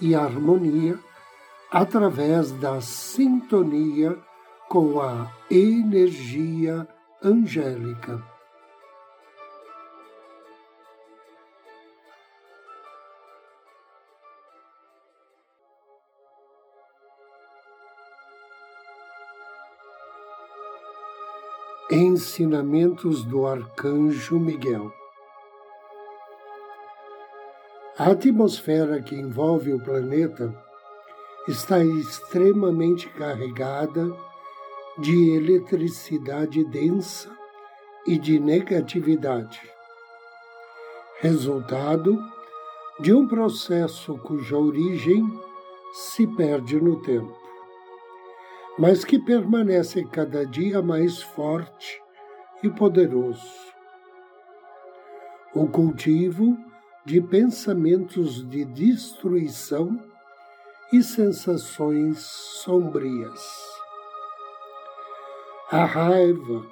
e harmonia através da sintonia com a energia angélica. Ensinamentos do Arcanjo Miguel a atmosfera que envolve o planeta está extremamente carregada de eletricidade densa e de negatividade, resultado de um processo cuja origem se perde no tempo, mas que permanece cada dia mais forte e poderoso. O cultivo de pensamentos de destruição e sensações sombrias. A raiva,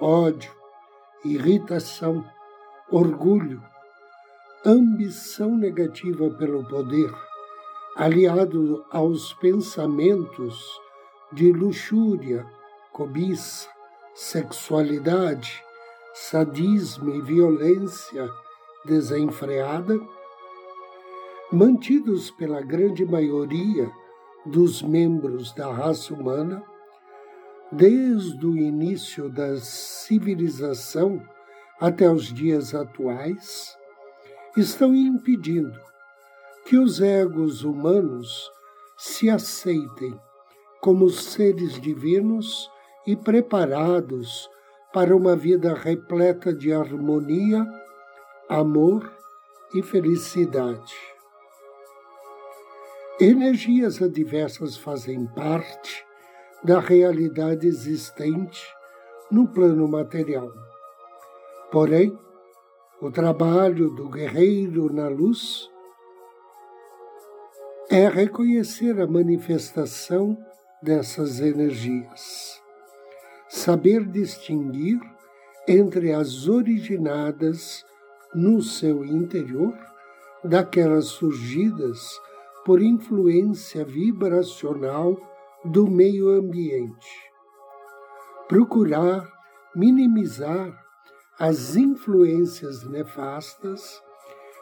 ódio, irritação, orgulho, ambição negativa pelo poder, aliado aos pensamentos de luxúria, cobiça, sexualidade, sadismo e violência desenfreada, mantidos pela grande maioria dos membros da raça humana, desde o início da civilização até os dias atuais, estão impedindo que os egos humanos se aceitem como seres divinos e preparados para uma vida repleta de harmonia amor e felicidade. Energias adversas fazem parte da realidade existente no plano material. Porém, o trabalho do guerreiro na luz é reconhecer a manifestação dessas energias, saber distinguir entre as originadas no seu interior daquelas surgidas por influência vibracional do meio ambiente. Procurar minimizar as influências nefastas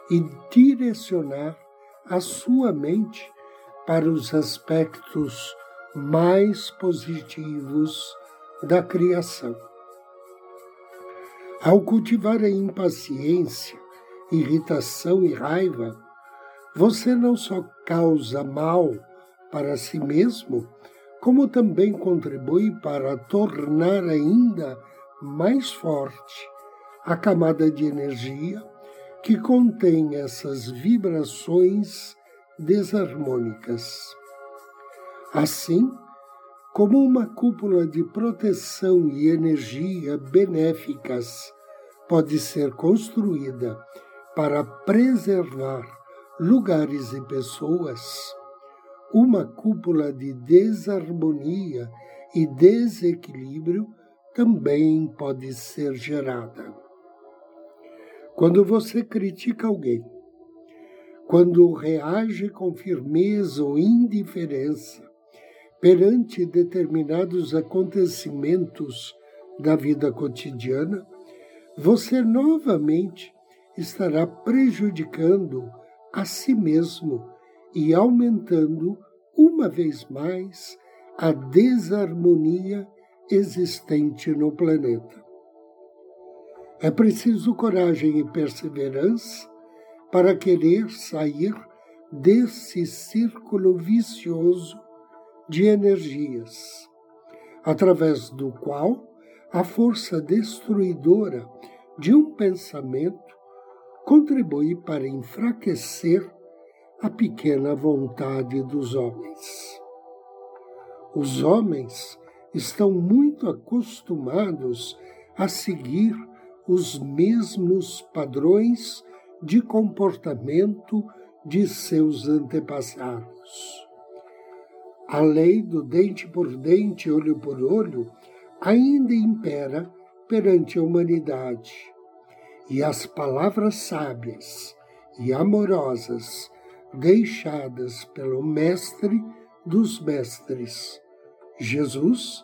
e direcionar a sua mente para os aspectos mais positivos da criação. Ao cultivar a impaciência, irritação e raiva, você não só causa mal para si mesmo, como também contribui para tornar ainda mais forte a camada de energia que contém essas vibrações desarmônicas. Assim, como uma cúpula de proteção e energia benéficas pode ser construída para preservar lugares e pessoas, uma cúpula de desarmonia e desequilíbrio também pode ser gerada. Quando você critica alguém, quando reage com firmeza ou indiferença perante determinados acontecimentos da vida cotidiana, você novamente estará prejudicando a si mesmo e aumentando uma vez mais a desarmonia existente no planeta. É preciso coragem e perseverança para querer sair desse círculo vicioso de energias, através do qual a força destruidora de um pensamento contribui para enfraquecer a pequena vontade dos homens. Os homens estão muito acostumados a seguir os mesmos padrões de comportamento de seus antepassados. A lei do dente por dente, olho por olho, ainda impera perante a humanidade, e as palavras sábias e amorosas deixadas pelo Mestre dos Mestres, Jesus,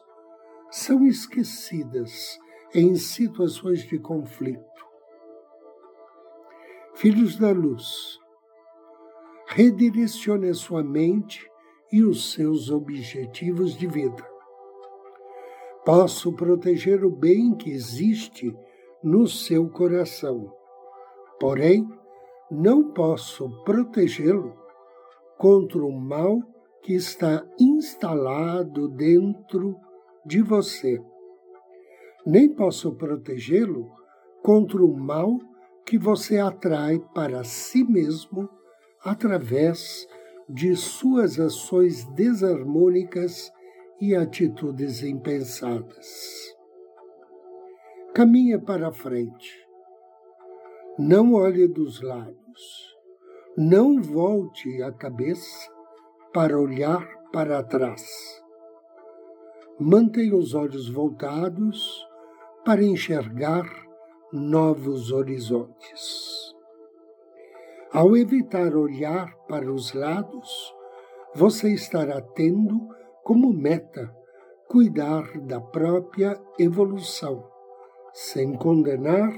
são esquecidas em situações de conflito. Filhos da luz, redirecione a sua mente e os seus objetivos de vida. Posso proteger o bem que existe no seu coração, porém, não posso protegê-lo contra o mal que está instalado dentro de você. Nem posso protegê-lo contra o mal que você atrai para si mesmo através de suas ações desarmônicas e atitudes impensadas. Caminha para frente. Não olhe dos lados. Não volte a cabeça para olhar para trás. Mantenha os olhos voltados para enxergar novos horizontes. Ao evitar olhar para os lados, você estará tendo como meta cuidar da própria evolução, sem condenar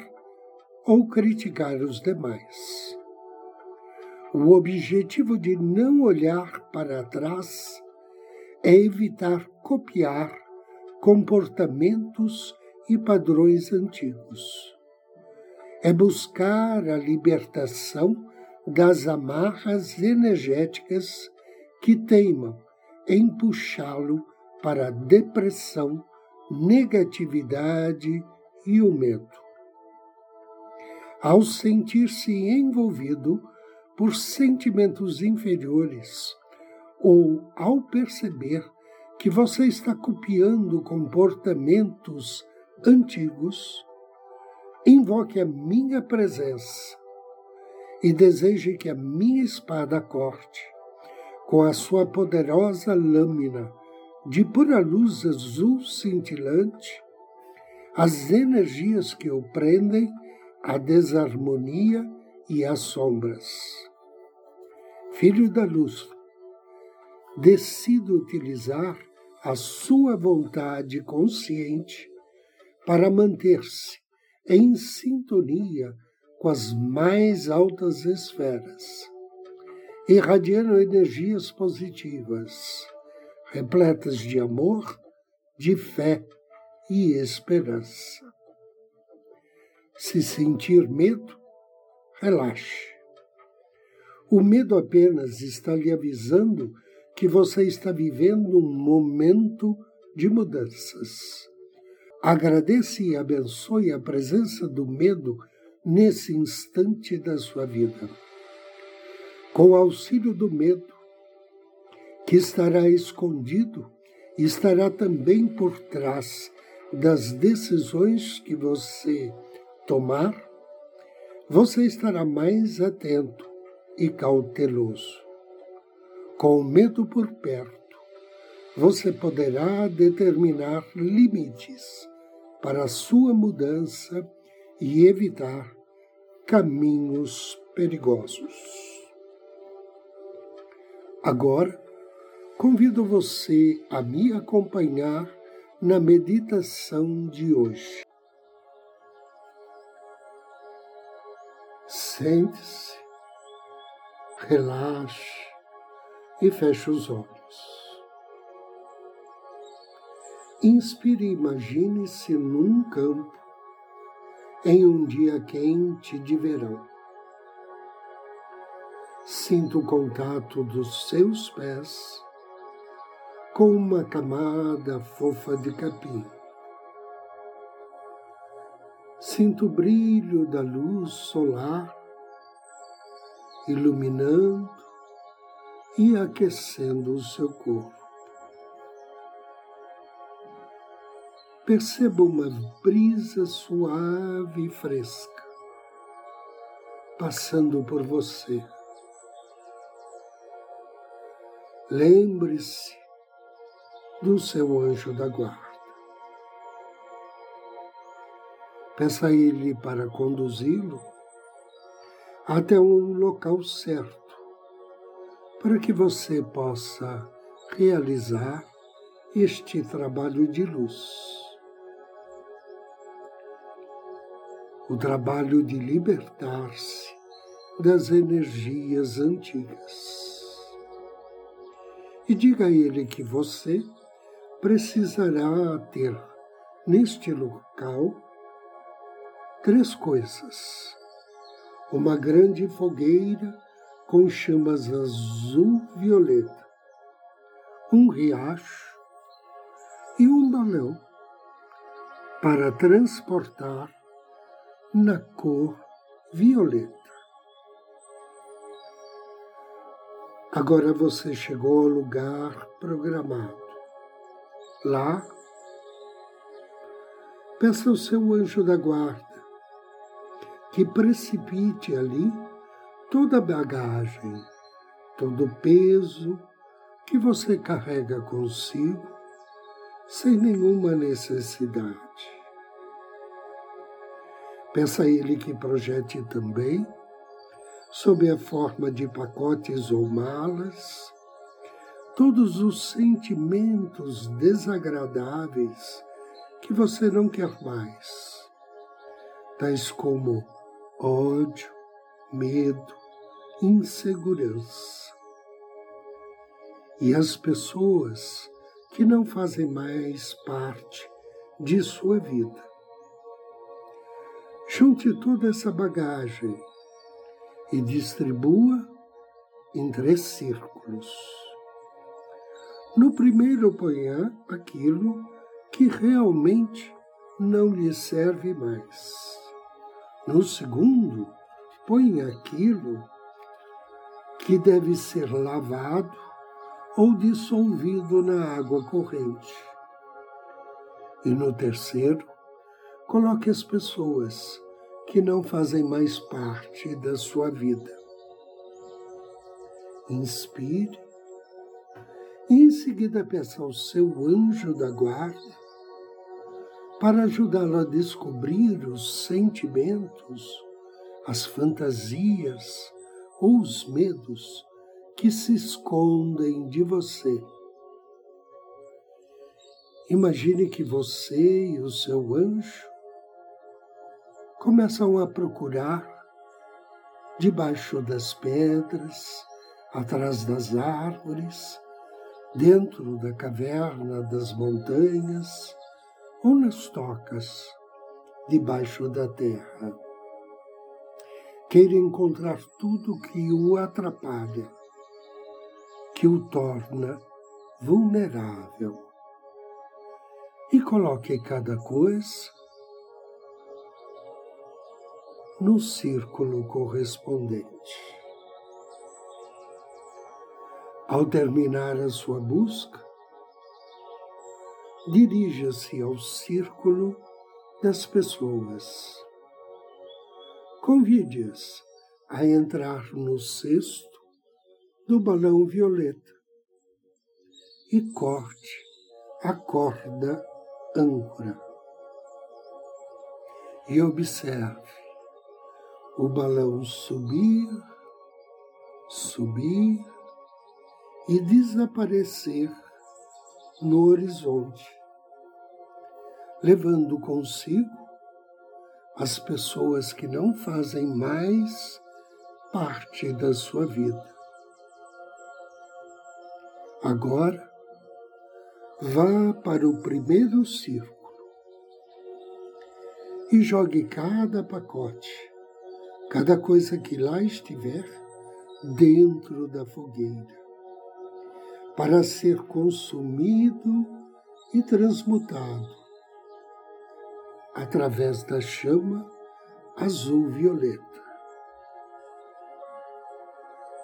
ou criticar os demais. O objetivo de não olhar para trás é evitar copiar comportamentos e padrões antigos. É buscar a libertação das amarras energéticas que teimam em puxá-lo para a depressão, negatividade e o medo. Ao sentir-se envolvido por sentimentos inferiores, ou ao perceber que você está copiando comportamentos antigos, invoque a minha presença e deseje que a minha espada corte, com a sua poderosa lâmina de pura luz azul cintilante, as energias que o prendem à desarmonia e às sombras. Filho da luz, decida utilizar a sua vontade consciente para manter-se em sintonia com as mais altas esferas, irradiando energias positivas, repletas de amor, de fé e esperança. Se sentir medo, relaxe. O medo apenas está lhe avisando que você está vivendo um momento de mudanças. Agradeça e abençoe a presença do medo nesse instante da sua vida. Com auxílio do medo, que estará escondido, estará também por trás das decisões que você tomar, você estará mais atento e cauteloso. Com o medo por perto, você poderá determinar limites para a sua mudança e evitar caminhos perigosos. Agora, convido você a me acompanhar na meditação de hoje. Sente-se, relaxe e feche os olhos. Inspire e imagine-se num campo em um dia quente de verão. Sinta o contato dos seus pés com uma camada fofa de capim. Sinto o brilho da luz solar iluminando e aquecendo o seu corpo. Perceba uma brisa suave e fresca passando por você. Lembre-se do seu anjo da guarda. Peça a ele para conduzi-lo até um local certo para que você possa realizar este trabalho de luz. O trabalho de libertar-se das energias antigas. E diga a ele que você precisará ter neste local três coisas: uma grande fogueira com chamas azul-violeta, um riacho e um balão para transportar na cor violeta. Agora você chegou ao lugar programado. Lá, peça ao seu anjo da guarda que precipite ali toda a bagagem, todo o peso que você carrega consigo sem nenhuma necessidade. Peça a ele que projete também, sob a forma de pacotes ou malas, todos os sentimentos desagradáveis que você não quer mais, tais como ódio, medo, insegurança. E as pessoas que não fazem mais parte de sua vida. Junte toda essa bagagem e distribua em três círculos. No primeiro, ponha aquilo que realmente não lhe serve mais. No segundo, põe aquilo que deve ser lavado ou dissolvido na água corrente. E no terceiro, coloque as pessoas que não fazem mais parte da sua vida. Inspire e em seguida peça ao seu anjo da guarda para ajudá-lo a descobrir os sentimentos, as fantasias, ou os medos que se escondem de você. Imagine que você e o seu anjo começam a procurar debaixo das pedras, atrás das árvores, dentro da caverna das montanhas ou nas tocas debaixo da terra queira encontrar tudo que o atrapalha, que o torna vulnerável. E coloque cada coisa no círculo correspondente. Ao terminar a sua busca, dirija-se ao círculo das pessoas Convide-as a entrar no cesto do balão violeta e corte a corda âncora. E observe o balão subir, subir e desaparecer no horizonte, levando consigo as pessoas que não fazem mais parte da sua vida. Agora, vá para o primeiro círculo e jogue cada pacote, cada coisa que lá estiver, dentro da fogueira, para ser consumido e transmutado através da chama azul-violeta.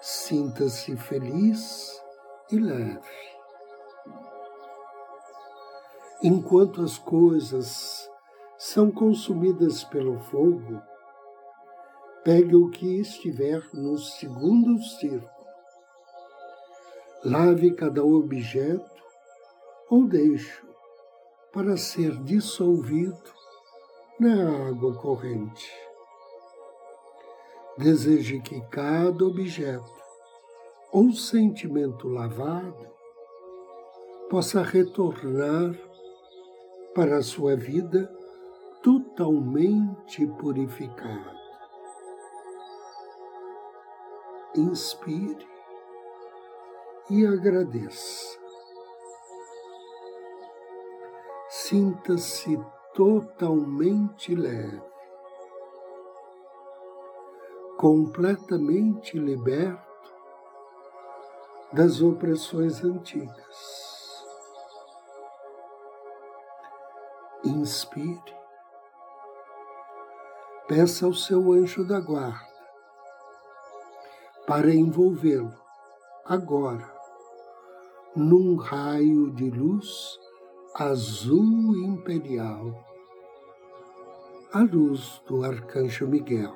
Sinta-se feliz e leve. Enquanto as coisas são consumidas pelo fogo, pegue o que estiver no segundo círculo. Lave cada objeto ou deixe para ser dissolvido na água corrente. Deseje que cada objeto ou sentimento lavado possa retornar para a sua vida totalmente purificado. Inspire e agradeça. Sinta-se totalmente leve, completamente liberto das opressões antigas. Inspire. Peça ao seu anjo da guarda para envolvê-lo agora num raio de luz azul imperial, a luz do arcanjo Miguel.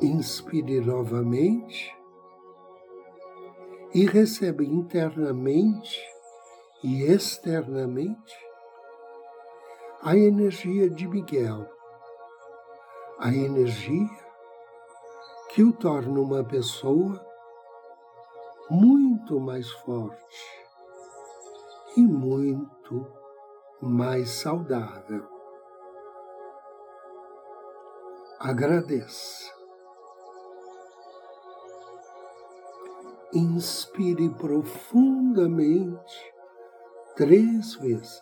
Inspire novamente e receba internamente e externamente a energia de Miguel, a energia que o torna uma pessoa muito mais forte e muito mais saudável. Agradeça. Inspire profundamente três vezes.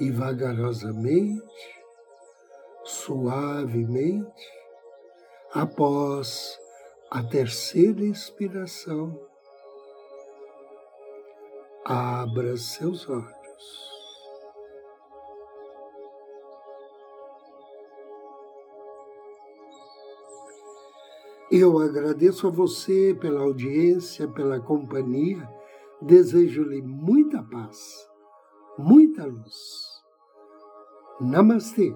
E vagarosamente, suavemente, após a terceira inspiração, abra seus olhos. Eu agradeço a você pela audiência, pela companhia. Desejo-lhe muita paz, muita luz. Namastê.